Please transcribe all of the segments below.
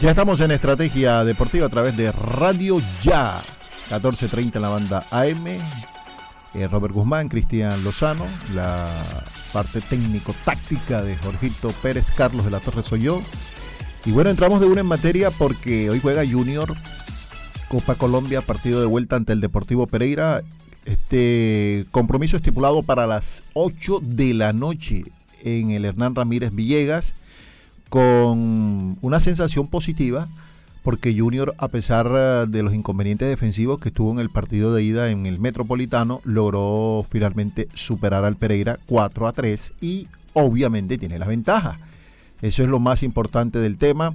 Ya estamos en Estrategia Deportiva a través de Radio Ya, 14.30 en la banda AM. Eh, Robert Guzmán, Cristian Lozano, la parte técnico-táctica de Jorgito Pérez, Carlos de la Torre soy yo. Y bueno, entramos de una en materia porque hoy juega Junior, Copa Colombia, partido de vuelta ante el Deportivo Pereira. Este compromiso estipulado para las 8 de la noche en el Hernán Ramírez Villegas con una sensación positiva porque Junior, a pesar eh, de los inconvenientes defensivos que tuvo en el partido de ida en el Metropolitano, logró finalmente superar al Pereira 4 a 3 y obviamente tiene la ventaja. Eso es lo más importante del tema.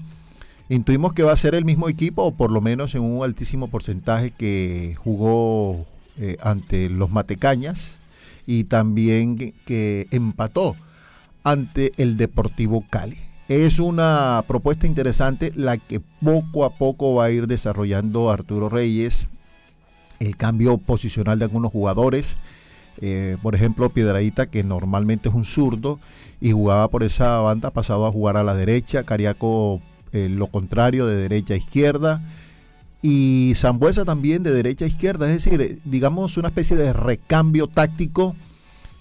Intuimos que va a ser el mismo equipo, o por lo menos en un altísimo porcentaje que jugó eh, ante los Matecañas y también que empató ante el Deportivo Cali. Es una propuesta interesante la que poco a poco va a ir desarrollando Arturo Reyes, el cambio posicional de algunos jugadores. Eh, por ejemplo, Piedradita, que normalmente es un zurdo y jugaba por esa banda, ha pasado a jugar a la derecha. Cariaco, eh, lo contrario, de derecha a izquierda. Y Zambuesa también de derecha a izquierda. Es decir, digamos una especie de recambio táctico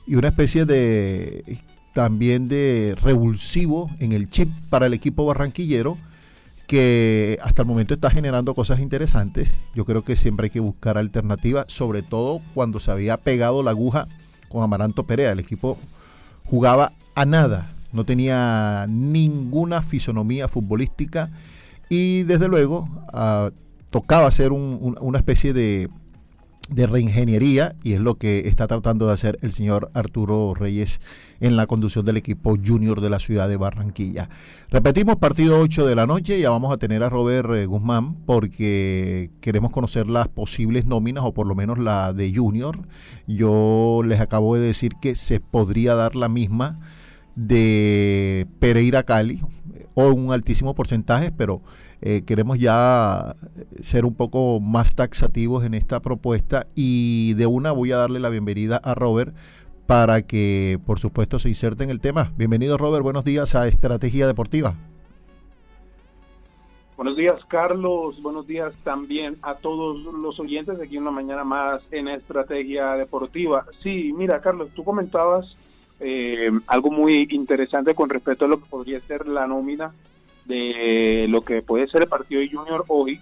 y una especie de también de revulsivo en el chip para el equipo barranquillero que hasta el momento está generando cosas interesantes. Yo creo que siempre hay que buscar alternativas, sobre todo cuando se había pegado la aguja con Amaranto Perea. El equipo jugaba a nada, no tenía ninguna fisonomía futbolística y desde luego ah, tocaba hacer una especie de de reingeniería y es lo que está tratando de hacer el señor Arturo Reyes en la conducción del equipo junior de la ciudad de Barranquilla. Repetimos, partido 8 de la noche, ya vamos a tener a Robert eh, Guzmán porque queremos conocer las posibles nóminas o por lo menos la de junior. Yo les acabo de decir que se podría dar la misma de Pereira Cali o un altísimo porcentaje, pero eh, queremos ya ser un poco más taxativos en esta propuesta y de una voy a darle la bienvenida a Robert para que por supuesto se inserte en el tema. Bienvenido Robert, buenos días a Estrategia Deportiva. Buenos días Carlos, buenos días también a todos los oyentes aquí una mañana más en Estrategia Deportiva. Sí, mira Carlos, tú comentabas eh, algo muy interesante con respecto a lo que podría ser la nómina de lo que puede ser el partido de Junior hoy,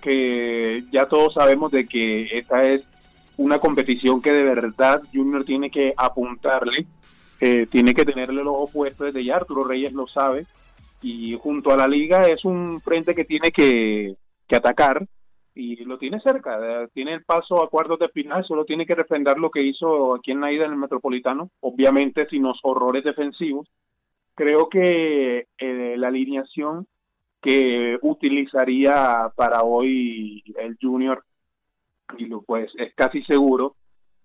que ya todos sabemos de que esta es una competición que de verdad Junior tiene que apuntarle, eh, tiene que tenerle los ojos puestos desde ya, Arturo Reyes lo sabe, y junto a la liga es un frente que tiene que, que atacar y lo tiene cerca, tiene el paso a cuartos de final, solo tiene que refrendar lo que hizo aquí en la ida en el Metropolitano, obviamente sin los horrores defensivos, creo que eh, la alineación que utilizaría para hoy el Junior, y lo pues es casi seguro,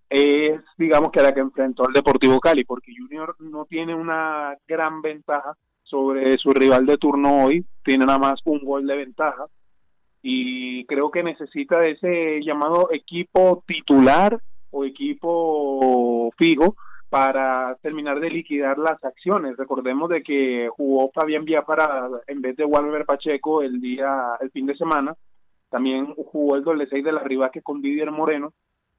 es digamos que la que enfrentó al Deportivo Cali, porque Junior no tiene una gran ventaja sobre su rival de turno hoy, tiene nada más un gol de ventaja y creo que necesita de ese llamado equipo titular o equipo fijo para terminar de liquidar las acciones. Recordemos de que jugó Fabián para en vez de Walter Pacheco el día el fin de semana. También jugó el doble 6 de la Rivaque con Didier Moreno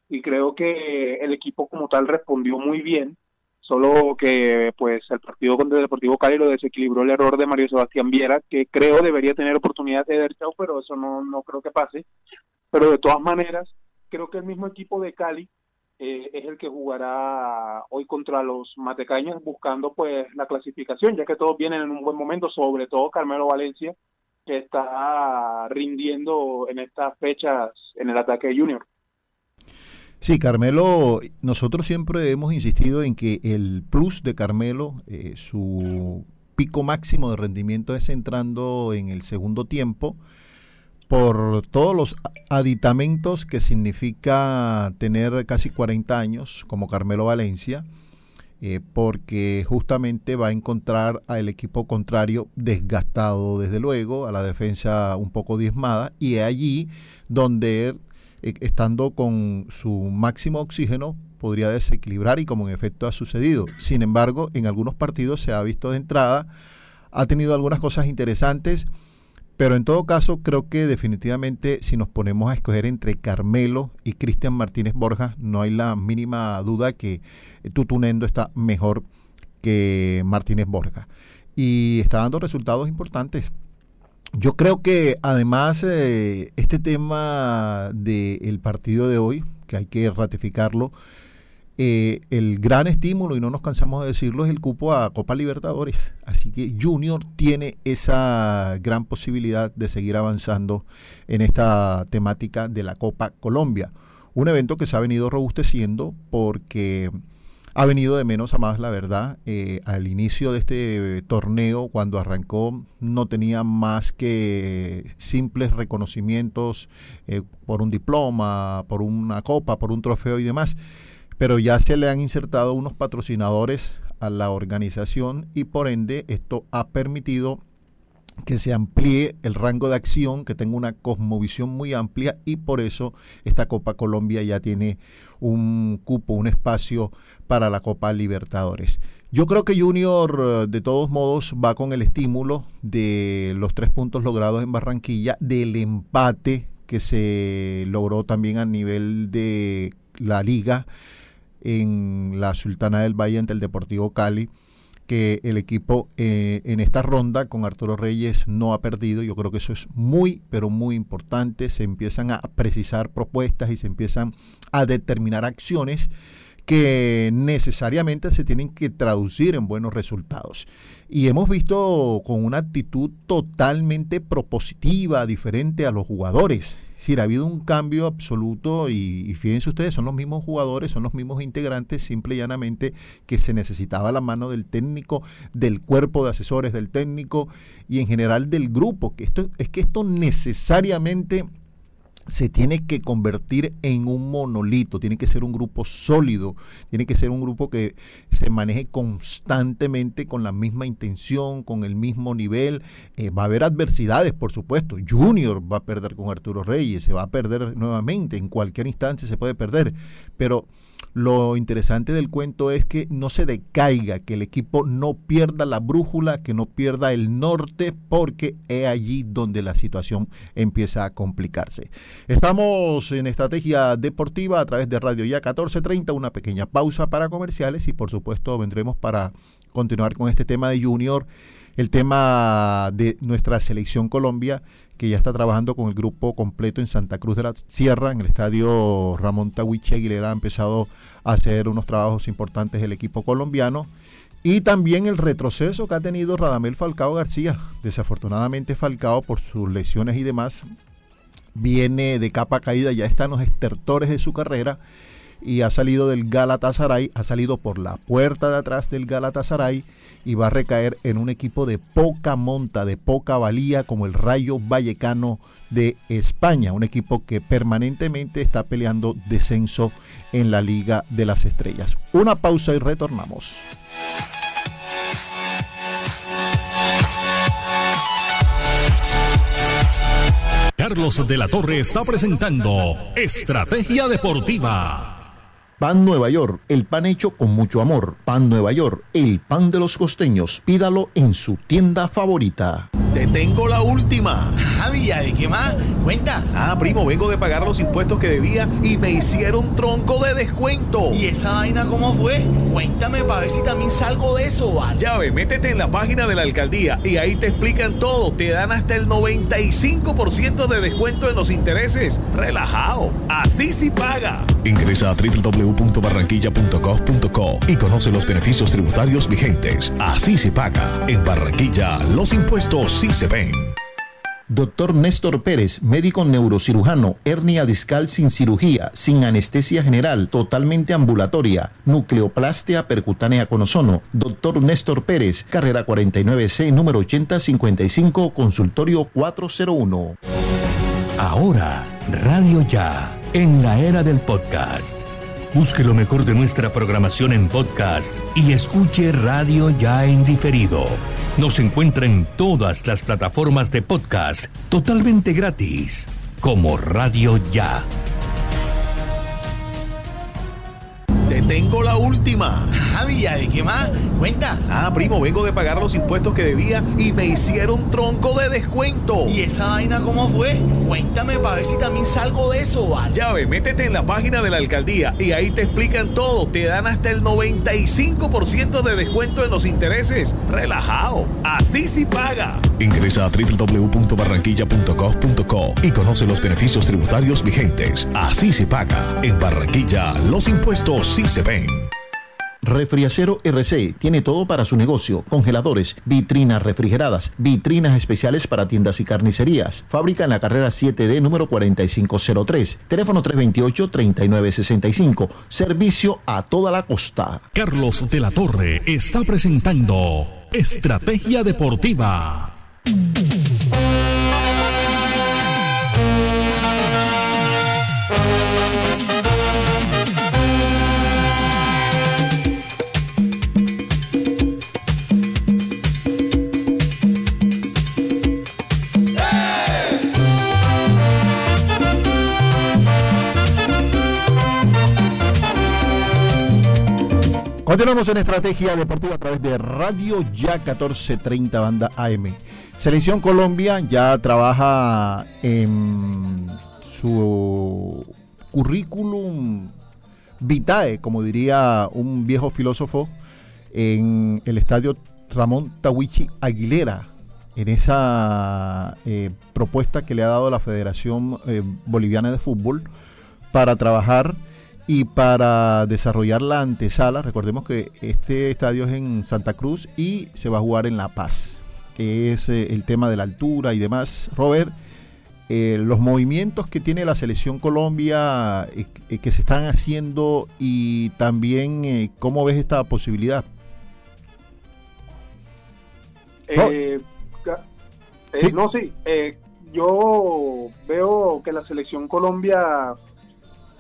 y creo que el equipo como tal respondió muy bien. Solo que pues el partido contra el Deportivo Cali lo desequilibró el error de Mario Sebastián Viera, que creo debería tener oportunidad de dar chau, pero eso no, no creo que pase. Pero de todas maneras, creo que el mismo equipo de Cali eh, es el que jugará hoy contra los Matecañas buscando pues la clasificación, ya que todos vienen en un buen momento, sobre todo Carmelo Valencia, que está rindiendo en estas fechas en el ataque junior. Sí, Carmelo, nosotros siempre hemos insistido en que el plus de Carmelo, eh, su pico máximo de rendimiento es entrando en el segundo tiempo por todos los aditamentos que significa tener casi 40 años como Carmelo Valencia, eh, porque justamente va a encontrar al equipo contrario desgastado desde luego, a la defensa un poco diezmada, y es allí donde eh, estando con su máximo oxígeno podría desequilibrar y como en efecto ha sucedido. Sin embargo, en algunos partidos se ha visto de entrada, ha tenido algunas cosas interesantes, pero en todo caso creo que definitivamente si nos ponemos a escoger entre Carmelo y Cristian Martínez Borja, no hay la mínima duda que Tutunendo está mejor que Martínez Borja. Y está dando resultados importantes. Yo creo que además eh, este tema del partido de hoy, que hay que ratificarlo, eh, el gran estímulo, y no nos cansamos de decirlo, es el cupo a Copa Libertadores. Así que Junior tiene esa gran posibilidad de seguir avanzando en esta temática de la Copa Colombia. Un evento que se ha venido robusteciendo porque ha venido de menos a más, la verdad. Eh, al inicio de este torneo, cuando arrancó, no tenía más que simples reconocimientos eh, por un diploma, por una copa, por un trofeo y demás pero ya se le han insertado unos patrocinadores a la organización y por ende esto ha permitido que se amplíe el rango de acción, que tenga una cosmovisión muy amplia y por eso esta Copa Colombia ya tiene un cupo, un espacio para la Copa Libertadores. Yo creo que Junior eh, de todos modos va con el estímulo de los tres puntos logrados en Barranquilla, del empate que se logró también a nivel de la liga en la Sultana del Valle ante el Deportivo Cali, que el equipo eh, en esta ronda con Arturo Reyes no ha perdido. Yo creo que eso es muy, pero muy importante. Se empiezan a precisar propuestas y se empiezan a determinar acciones que necesariamente se tienen que traducir en buenos resultados. Y hemos visto con una actitud totalmente propositiva, diferente a los jugadores. Es decir, ha habido un cambio absoluto y, fíjense ustedes, son los mismos jugadores, son los mismos integrantes, simple y llanamente que se necesitaba la mano del técnico, del cuerpo de asesores del técnico y en general del grupo. Que esto, es que esto necesariamente se tiene que convertir en un monolito, tiene que ser un grupo sólido, tiene que ser un grupo que se maneje constantemente con la misma intención, con el mismo nivel. Eh, va a haber adversidades, por supuesto. Junior va a perder con Arturo Reyes, se va a perder nuevamente, en cualquier instante se puede perder, pero lo interesante del cuento es que no se decaiga, que el equipo no pierda la brújula, que no pierda el norte, porque es allí donde la situación empieza a complicarse. Estamos en estrategia deportiva a través de Radio Ya 1430, una pequeña pausa para comerciales y por supuesto vendremos para continuar con este tema de Junior, el tema de nuestra selección Colombia que ya está trabajando con el grupo completo en Santa Cruz de la Sierra, en el estadio Ramón Tawiche Aguilera ha empezado a hacer unos trabajos importantes el equipo colombiano. Y también el retroceso que ha tenido Radamel Falcao García. Desafortunadamente Falcao por sus lesiones y demás viene de capa caída, ya están los estertores de su carrera y ha salido del Galatasaray, ha salido por la puerta de atrás del Galatasaray y va a recaer en un equipo de poca monta, de poca valía como el Rayo Vallecano de España, un equipo que permanentemente está peleando descenso en la Liga de las Estrellas. Una pausa y retornamos. Carlos de la Torre está presentando Estrategia Deportiva. Pan Nueva York, el pan hecho con mucho amor. Pan Nueva York, el pan de los costeños. Pídalo en su tienda favorita. Te tengo la última. Javi, ¿de qué más? Cuenta. Ah, primo, vengo de pagar los impuestos que debía y me hicieron tronco de descuento. ¿Y esa vaina cómo fue? Cuéntame para ver si también salgo de eso, ¿vale? Ya ve, métete en la página de la alcaldía y ahí te explican todo. Te dan hasta el 95% de descuento en los intereses. Relajado. Así sí paga. Ingresa a www www.barranquilla.gov.co y conoce los beneficios tributarios vigentes. Así se paga. En Barranquilla, los impuestos sí se ven. Doctor Néstor Pérez, médico neurocirujano, hernia discal sin cirugía, sin anestesia general, totalmente ambulatoria, nucleoplastia percutánea con ozono. Doctor Néstor Pérez, carrera 49C, número 8055, consultorio 401. Ahora, Radio Ya, en la era del podcast. Busque lo mejor de nuestra programación en podcast y escuche Radio Ya en diferido. Nos encuentra en todas las plataformas de podcast totalmente gratis, como Radio Ya. Te tengo la última. Javi, ¿y qué más? Cuenta. Ah, primo, vengo de pagar los impuestos que debía y me hicieron tronco de descuento. ¿Y esa vaina cómo fue? Cuéntame para ver si también salgo de eso, ¿vale? Ya ve, métete en la página de la alcaldía y ahí te explican todo. Te dan hasta el 95% de descuento en los intereses. Relajado. Así sí paga. Ingresa a www.barranquilla.gov.co y conoce los beneficios tributarios vigentes. Así se paga. En Barranquilla, los impuestos sí se ven. Refriacero RC tiene todo para su negocio: congeladores, vitrinas refrigeradas, vitrinas especiales para tiendas y carnicerías. Fábrica en la carrera 7D número 4503. Teléfono 328-3965. Servicio a toda la costa. Carlos de la Torre está presentando Estrategia Deportiva. Continuamos en Estrategia Deportiva a través de Radio Ya 1430 Banda AM. Selección Colombia ya trabaja en su currículum vitae, como diría un viejo filósofo, en el estadio Ramón Tawichi Aguilera, en esa eh, propuesta que le ha dado la Federación eh, Boliviana de Fútbol para trabajar y para desarrollar la antesala, recordemos que este estadio es en Santa Cruz y se va a jugar en La Paz, es eh, el tema de la altura y demás. Robert, eh, los movimientos que tiene la selección Colombia eh, eh, que se están haciendo y también eh, cómo ves esta posibilidad. Eh, eh, Sí. No, sí. eh, yo veo que la selección Colombia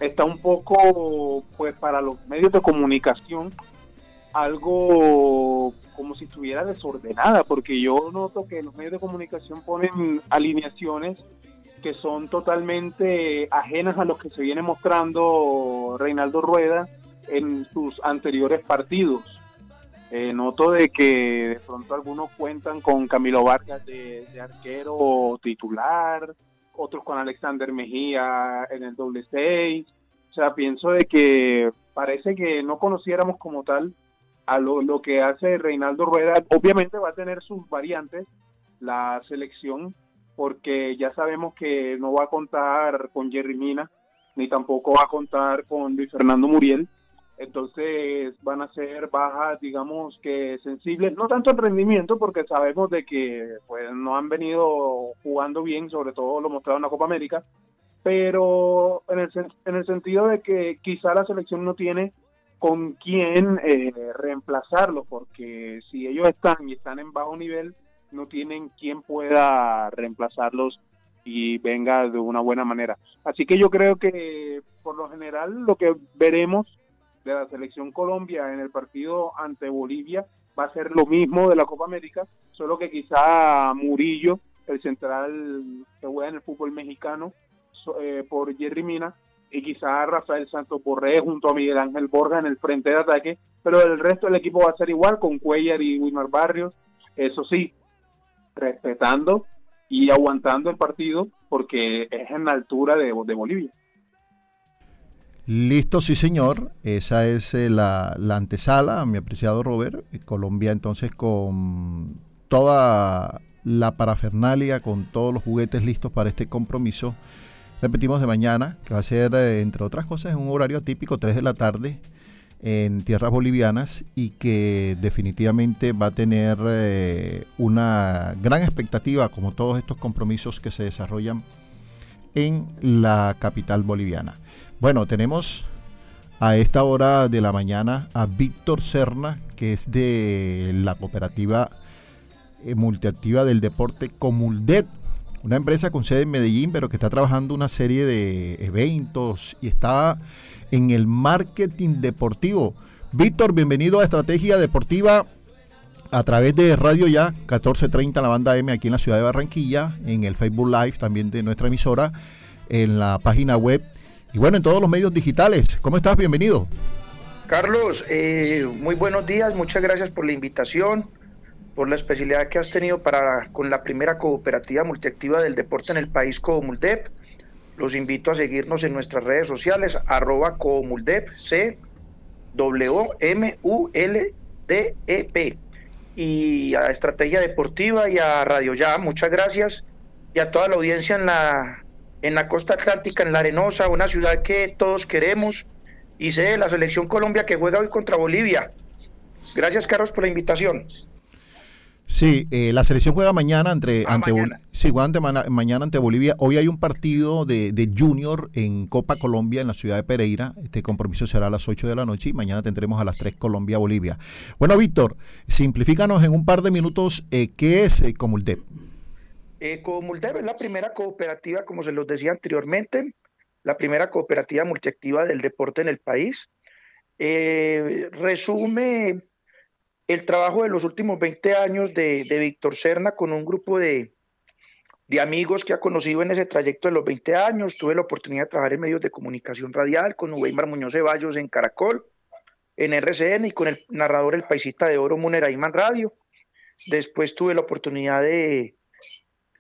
está un poco, pues, para los medios de comunicación, algo como si estuviera desordenada, porque yo noto que los medios de comunicación ponen alineaciones que son totalmente ajenas a lo que se viene mostrando Reinaldo Rueda en sus anteriores partidos. Eh, noto de que de pronto algunos cuentan con Camilo Vargas de, de arquero titular, otros con Alexander Mejía en el doble seis. O sea, pienso de que parece que no conociéramos como tal a lo, lo que hace Reinaldo Rueda. Obviamente va a tener sus variantes la selección, porque ya sabemos que no va a contar con Jerry Mina, ni tampoco va a contar con Luis Fernando Muriel. Entonces van a ser bajas, digamos que sensibles, no tanto en rendimiento, porque sabemos de que pues no han venido jugando bien, sobre todo lo mostrado en la Copa América, pero en el, en el sentido de que quizá la selección no tiene con quién eh, reemplazarlo, porque si ellos están y están en bajo nivel, no tienen quien pueda reemplazarlos y venga de una buena manera. Así que yo creo que por lo general lo que veremos de la selección Colombia en el partido ante Bolivia va a ser lo mismo de la Copa América, solo que quizá Murillo, el central que juega en el fútbol mexicano, eh, por Jerry Mina, y quizá Rafael Santos Borré junto a Miguel Ángel Borja en el frente de ataque, pero el resto del equipo va a ser igual con Cuellar y Wilmar Barrios, eso sí, respetando y aguantando el partido porque es en la altura de, de Bolivia. Listo, sí señor. Esa es eh, la, la antesala, mi apreciado Robert. Colombia entonces con toda la parafernalia, con todos los juguetes listos para este compromiso. Repetimos de mañana, que va a ser, eh, entre otras cosas, un horario atípico, 3 de la tarde, en tierras bolivianas y que definitivamente va a tener eh, una gran expectativa, como todos estos compromisos que se desarrollan en la capital boliviana. Bueno, tenemos a esta hora de la mañana a Víctor Serna, que es de la cooperativa eh, multiactiva del deporte Comuldet. Una empresa con sede en Medellín, pero que está trabajando una serie de eventos y está en el marketing deportivo. Víctor, bienvenido a Estrategia Deportiva a través de Radio Ya, 1430 la banda M aquí en la ciudad de Barranquilla, en el Facebook Live también de nuestra emisora, en la página web y bueno, en todos los medios digitales. ¿Cómo estás? Bienvenido. Carlos, eh, muy buenos días, muchas gracias por la invitación por la especialidad que has tenido para con la primera cooperativa multiactiva del deporte en el país, Comuldep. Los invito a seguirnos en nuestras redes sociales, arroba Comuldep, C W M U L D E P. Y a Estrategia Deportiva y a Radio Ya, muchas gracias. Y a toda la audiencia en la, en la costa atlántica, en La Arenosa, una ciudad que todos queremos. Y sé la selección Colombia que juega hoy contra Bolivia. Gracias, Carlos, por la invitación. Sí, eh, la selección juega mañana ante, Ah, ante mañana. sí, juega ante mañana ante Bolivia. Hoy hay un partido de, de Junior en Copa Colombia en la ciudad de Pereira. Este compromiso será a las 8 de la noche y mañana tendremos a las 3 Colombia-Bolivia. Bueno, Víctor, simplifícanos en un par de minutos eh, qué es eh, Comuldep. Eh, Comuldeb es la primera cooperativa, como se los decía anteriormente, la primera cooperativa multiactiva del deporte en el país. Eh, resume el trabajo de los últimos 20 años de, de Víctor Serna con un grupo de, de amigos que ha conocido en ese trayecto de los 20 años. Tuve la oportunidad de trabajar en medios de comunicación radial con Uweimar Muñoz Ceballos en Caracol, en RCN y con el narrador El Paisita de Oro Munera Iman Radio. Después tuve la oportunidad de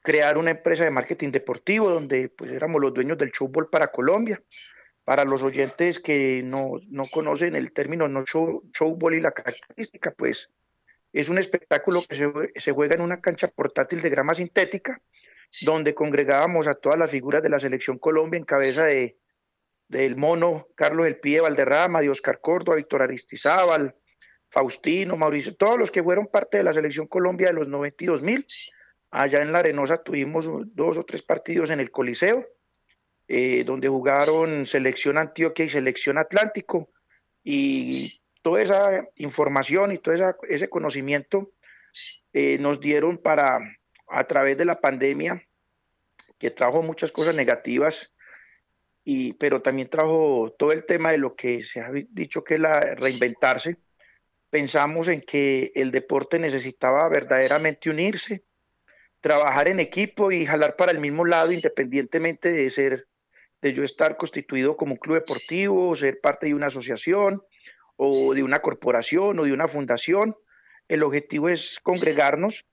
crear una empresa de marketing deportivo donde pues éramos los dueños del showball para Colombia. Para los oyentes que no, no conocen el término no show, showball y la característica, pues es un espectáculo que se, jue- se juega en una cancha portátil de grama sintética, donde congregábamos a todas las figuras de la selección Colombia en cabeza de del mono Carlos El Pie Valderrama, de Oscar Córdoba, Víctor Aristizábal, Faustino, Mauricio, todos los que fueron parte de la selección Colombia de los 92 mil. Allá en La Arenosa tuvimos dos o tres partidos en el Coliseo, eh, donde jugaron Selección Antioquia y Selección Atlántico. Y toda esa información y todo esa- ese conocimiento eh, nos dieron para, a través de la pandemia, que trajo muchas cosas negativas, y, pero también trajo todo el tema de lo que se ha dicho que es la reinventarse. Pensamos en que el deporte necesitaba verdaderamente unirse, trabajar en equipo y jalar para el mismo lado independientemente de ser de yo estar constituido como un club deportivo, ser parte de una asociación o de una corporación o de una fundación. El objetivo es congregarnos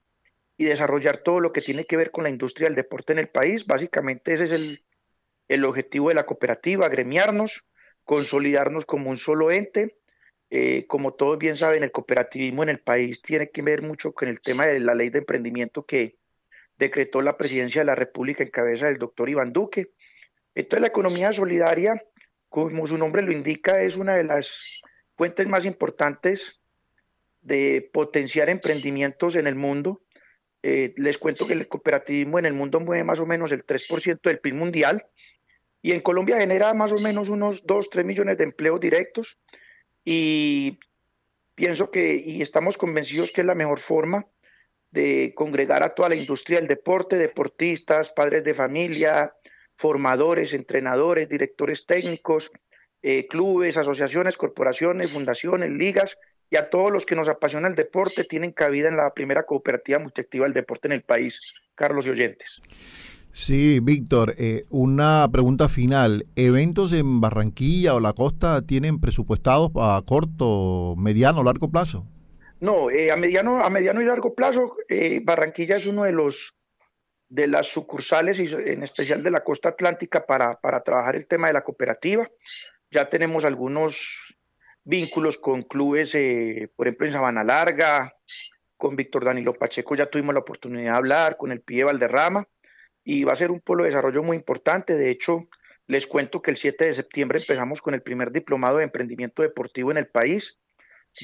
y desarrollar todo lo que tiene que ver con la industria del deporte en el país. Básicamente ese es el, el objetivo de la cooperativa, agremiarnos, consolidarnos como un solo ente. Eh, como todos bien saben, el cooperativismo en el país tiene que ver mucho con el tema de la ley de emprendimiento que decretó la presidencia de la República en cabeza del doctor Iván Duque. Entonces, la economía solidaria, como su nombre lo indica, es una de las fuentes más importantes de potenciar emprendimientos en el mundo. Eh, les cuento que el cooperativismo en el mundo mueve más o menos el 3% del PIB mundial y en Colombia genera más o menos unos 2, 3 millones de empleos directos y pienso que y estamos convencidos que es la mejor forma de congregar a toda la industria del deporte, deportistas, padres de familia, formadores, entrenadores, directores técnicos, eh, clubes, asociaciones, corporaciones, fundaciones, ligas y a todos los que nos apasiona el deporte tienen cabida en la primera cooperativa multiactiva del deporte en el país, Carlos y oyentes. Sí, Víctor, eh, una pregunta final. ¿Eventos en Barranquilla o la costa tienen presupuestados a corto, mediano o largo plazo? No, eh, a mediano, a mediano y largo plazo, eh, Barranquilla es uno de los de las sucursales y en especial de la costa atlántica para, para trabajar el tema de la cooperativa. Ya tenemos algunos vínculos con clubes, eh, por ejemplo en Sabana Larga, con Víctor Danilo Pacheco ya tuvimos la oportunidad de hablar, con el Pie Valderrama, y va a ser un polo de desarrollo muy importante. De hecho, les cuento que el 7 de septiembre empezamos con el primer diplomado de emprendimiento deportivo en el país.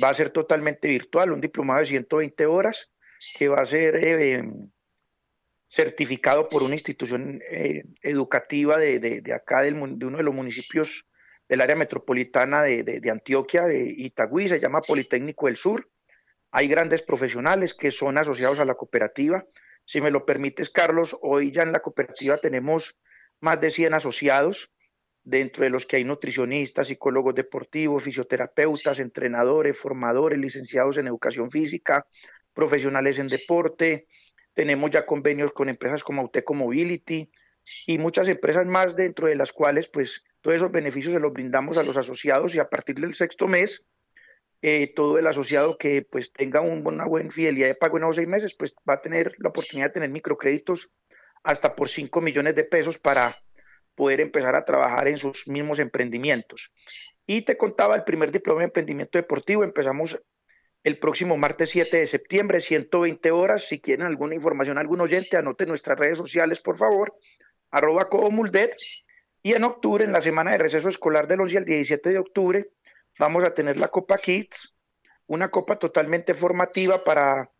Va a ser totalmente virtual, un diplomado de 120 horas que va a ser eh, certificado por una institución eh, educativa de, de, de acá, del, de uno de los municipios del área metropolitana de, de, de Antioquia, de Itagüí, se llama Politécnico del Sur. Hay grandes profesionales que son asociados a la cooperativa Si me lo permites, Carlos, hoy ya en la cooperativa tenemos más de 100 asociados, dentro de los que hay nutricionistas, psicólogos deportivos, fisioterapeutas, entrenadores, formadores, licenciados en educación física, profesionales en deporte. Tenemos ya convenios con empresas como Auteco Mobility y muchas empresas más dentro de las cuales pues todos esos beneficios se los brindamos a los asociados y a partir del sexto mes eh, todo el asociado que pues tenga una buena fidelidad de pago en esos seis meses pues va a tener la oportunidad de tener microcréditos hasta por 5 millones de pesos para poder empezar a trabajar en sus mismos emprendimientos. Y te contaba el primer diploma de emprendimiento deportivo, empezamos el próximo martes 7 de septiembre, 120 horas. Si quieren alguna información, algún oyente, anote nuestras redes sociales, por favor, arroba Comuldet. Y en octubre, en la semana de receso escolar del 11 al 17 de octubre, vamos a tener la Copa Kids, una copa totalmente formativa para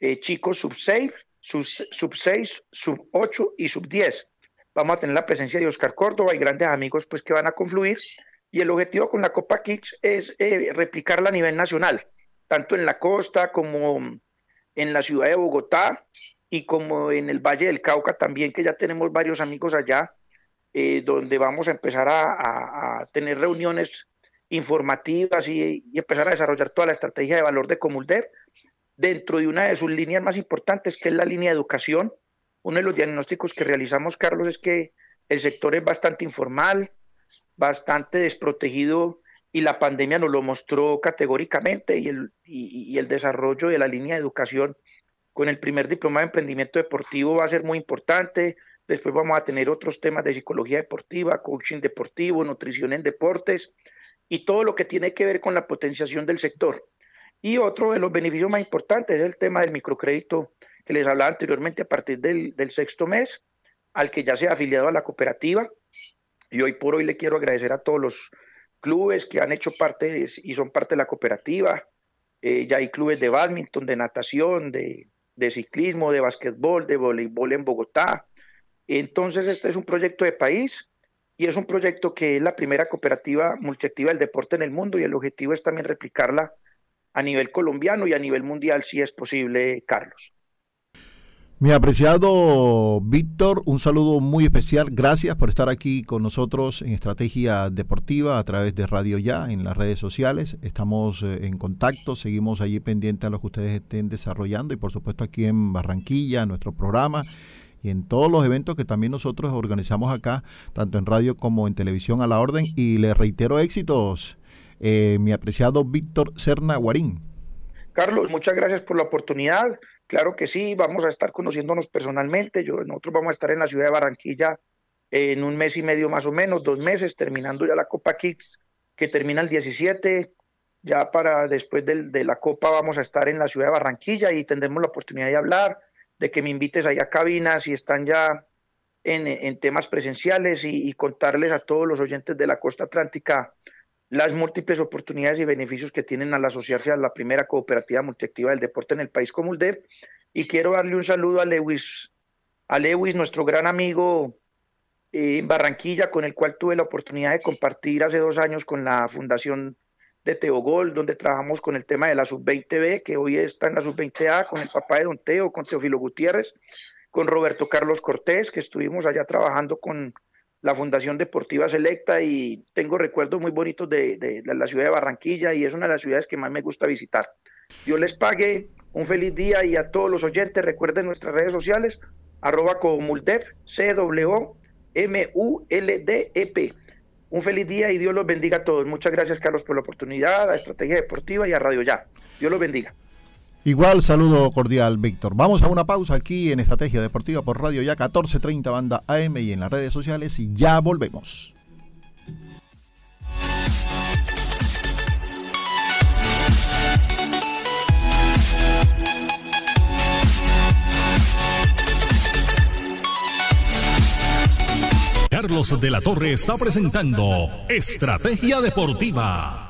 eh, chicos sub 6, sub, sub 6, sub 8 y sub 10 vamos a tener la presencia de Oscar Córdoba y grandes amigos pues que van a confluir y el objetivo con la Copa Kicks es eh, replicarla a nivel nacional, tanto en la costa como en la ciudad de Bogotá y como en el Valle del Cauca también, que ya tenemos varios amigos allá, eh, donde vamos a empezar a, tener reuniones informativas y, empezar a desarrollar toda la estrategia de valor de Comuldev dentro de una de sus líneas más importantes, que es la línea de educación, uno de los diagnósticos que realizamos, Carlos, es que el sector es bastante informal, bastante desprotegido y la pandemia nos lo mostró categóricamente y el, y, el desarrollo de la línea de educación con el primer diploma de emprendimiento deportivo va a ser muy importante. Después vamos a tener otros temas de psicología deportiva, coaching deportivo, nutrición en deportes y todo lo que tiene que ver con la potenciación del sector. Y otro de los beneficios más importantes es el tema del microcrédito que les hablaba anteriormente a partir del, sexto mes, al que ya se ha afiliado a la cooperativa. Y hoy por hoy le quiero agradecer a todos los clubes que han hecho parte y son parte de la cooperativa. Eh, ya hay clubes de badminton, de natación, de, ciclismo, de básquetbol, de voleibol en Bogotá. Entonces, este es un proyecto de país y es un proyecto que es la primera cooperativa multiactiva del deporte en el mundo y el objetivo es también replicarla a nivel colombiano y a nivel mundial si es posible, Carlos. Mi apreciado Víctor, un saludo muy especial. Gracias por estar aquí con nosotros en Estrategia Deportiva a través de Radio Ya en las redes sociales. Estamos eh, en contacto, seguimos allí pendientes a lo que ustedes estén desarrollando y por supuesto aquí en Barranquilla, nuestro programa y en todos los eventos que también nosotros organizamos acá, tanto en radio como en televisión a la orden. Y les reitero éxitos, eh, mi apreciado Víctor Serna Guarín. Carlos, muchas gracias por la oportunidad. Claro que sí, vamos a estar conociéndonos personalmente. Yo, nosotros vamos a estar en la ciudad de Barranquilla en un mes y medio más o menos, dos meses, terminando ya la Copa Kicks, que termina el 17. Ya para después de, la Copa vamos a estar en la ciudad de Barranquilla y tendremos la oportunidad de hablar, de que me invites allá a cabinas y están ya en, temas presenciales y, contarles a todos los oyentes de la costa atlántica las múltiples oportunidades y beneficios que tienen al asociarse a la primera cooperativa multiactiva del deporte en el país como ULDEP. Y quiero darle un saludo a Lewis, a Lewis, nuestro gran amigo eh, en Barranquilla, con el cual tuve la oportunidad de compartir hace dos años con la Fundación de Teogol, donde trabajamos con el tema de la sub-20B, que hoy está en la sub-20A, con el papá de Don Teo, con Teofilo Gutiérrez, con Roberto Carlos Cortés, que estuvimos allá trabajando con la Fundación Deportiva Selecta y tengo recuerdos muy bonitos de, la ciudad de Barranquilla y es una de las ciudades que más me gusta visitar. Yo les pague un feliz día y a todos los oyentes recuerden nuestras redes sociales, arroba comuldev, c w m u l d e p Un feliz día y Dios los bendiga a todos. Muchas gracias Carlos por la oportunidad, a Estrategia Deportiva y a Radio Ya. Dios los bendiga. Igual saludo cordial, Víctor. Vamos a una pausa aquí en Estrategia Deportiva por Radio Ya 1430 Banda AM y en las redes sociales y ya volvemos. Carlos de la Torre está presentando Estrategia Deportiva.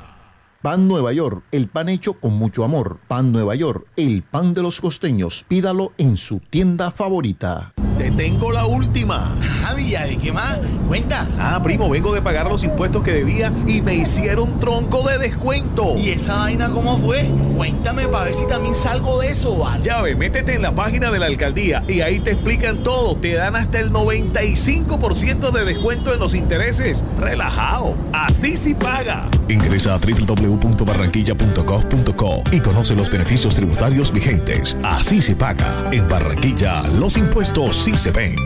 Pan Nueva York, el pan hecho con mucho amor. Pan Nueva York, el pan de los costeños. Pídalo en su tienda favorita. Te tengo la última. Javi, ¿de qué más? Cuenta. Ah, primo, vengo de pagar los impuestos que debía y me hicieron tronco de descuento. ¿Y esa vaina cómo fue? Cuéntame para ver si también salgo de eso, ¿vale? Ya ve, métete en la página de la alcaldía y ahí te explican todo. Te dan hasta el 95% de descuento en los intereses. Relajado. Así sí paga. Ingresa a www.barranquilla.gov.co y conoce los beneficios tributarios vigentes. Así se paga. En Barranquilla, los impuestos sí se ven.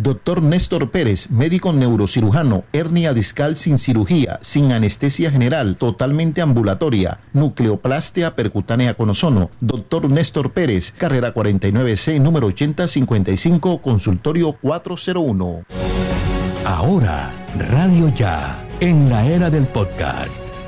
Doctor Néstor Pérez, médico neurocirujano, hernia discal sin cirugía, sin anestesia general, totalmente ambulatoria, nucleoplastia percutánea con ozono. Doctor Néstor Pérez, carrera 49C, número 8055, consultorio 401. Ahora, Radio Ya, en la era del podcast.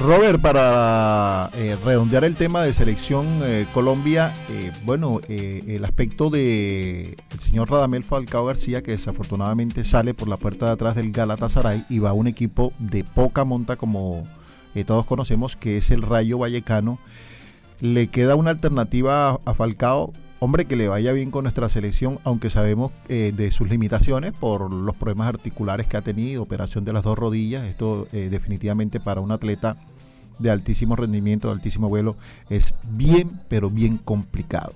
Robert, para eh, redondear el tema de selección eh, Colombia, eh, bueno, el aspecto de el señor Radamel Falcao García, que desafortunadamente sale por la puerta de atrás del Galatasaray y va a un equipo de poca monta como todos conocemos, que es el Rayo Vallecano, le queda una alternativa a, a Falcao, hombre que le vaya bien con nuestra selección, aunque sabemos eh, de sus limitaciones por los problemas articulares que ha tenido, operación de las dos rodillas, esto eh, definitivamente para un atleta de altísimo rendimiento, de altísimo vuelo, es bien, pero bien complicado.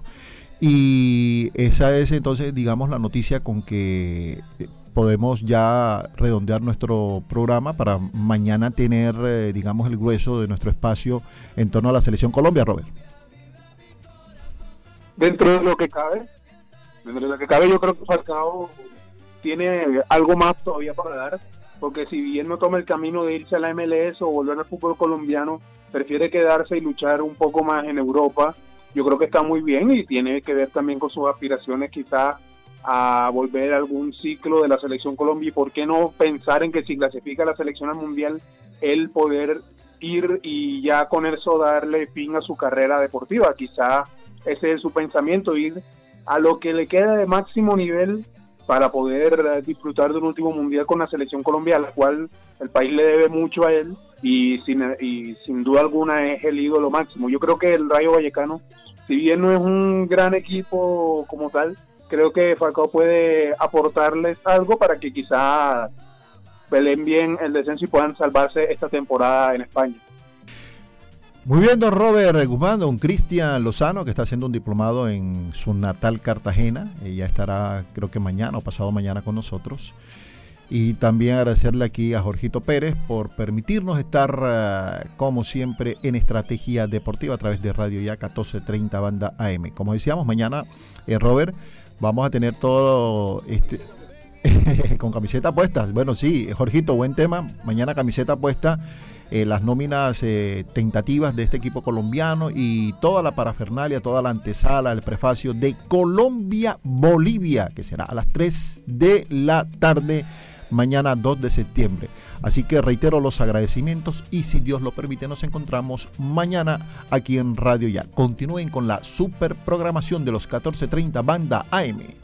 Y esa es entonces, digamos, la noticia con que eh, podemos ya redondear nuestro programa para mañana tener, digamos, el grueso de nuestro espacio en torno a la selección Colombia, Robert. Dentro de lo que cabe, dentro de lo que cabe, yo creo que Falcao tiene algo más todavía para dar, porque si bien no toma el camino de irse a la MLS o volver al fútbol colombiano, prefiere quedarse y luchar un poco más en Europa. Yo creo que está muy bien y tiene que ver también con sus aspiraciones quizá a volver a algún ciclo de la selección Colombia y por qué no pensar en que si clasifica la selección al mundial, él poder ir y ya con eso darle fin a su carrera deportiva. Quizá ese es su pensamiento, ir a lo que le queda de máximo nivel para poder eh, disfrutar de un último mundial con la selección colombiana, la cual el país le debe mucho a él y sin, y sin duda alguna es el ídolo máximo. Yo creo que el Rayo Vallecano, si bien no es un gran equipo como tal, creo que Falcao puede aportarles algo para que quizá peleen bien el descenso y puedan salvarse esta temporada en España. Muy bien, don Robert Guzmán, don Cristian Lozano, que está haciendo un diplomado en su natal Cartagena. Ella estará, creo que mañana o pasado mañana con nosotros. Y también agradecerle aquí a Jorgito Pérez por permitirnos estar, uh, como siempre, en Estrategia Deportiva a través de Radio Ya 1430 Banda AM. Como decíamos, mañana, eh, Robert, vamos a tener todo este. con camiseta puesta. Bueno, sí, Jorgito, buen tema. Mañana camiseta puesta eh, las nóminas eh, tentativas de este equipo colombiano y toda la parafernalia, toda la antesala, el prefacio de Colombia-Bolivia, que será a las 3 de la tarde, mañana 2 de septiembre. Así que reitero los agradecimientos y si Dios lo permite nos encontramos mañana aquí en Radio Ya. Continúen con la super programación de los 1430 Banda AM.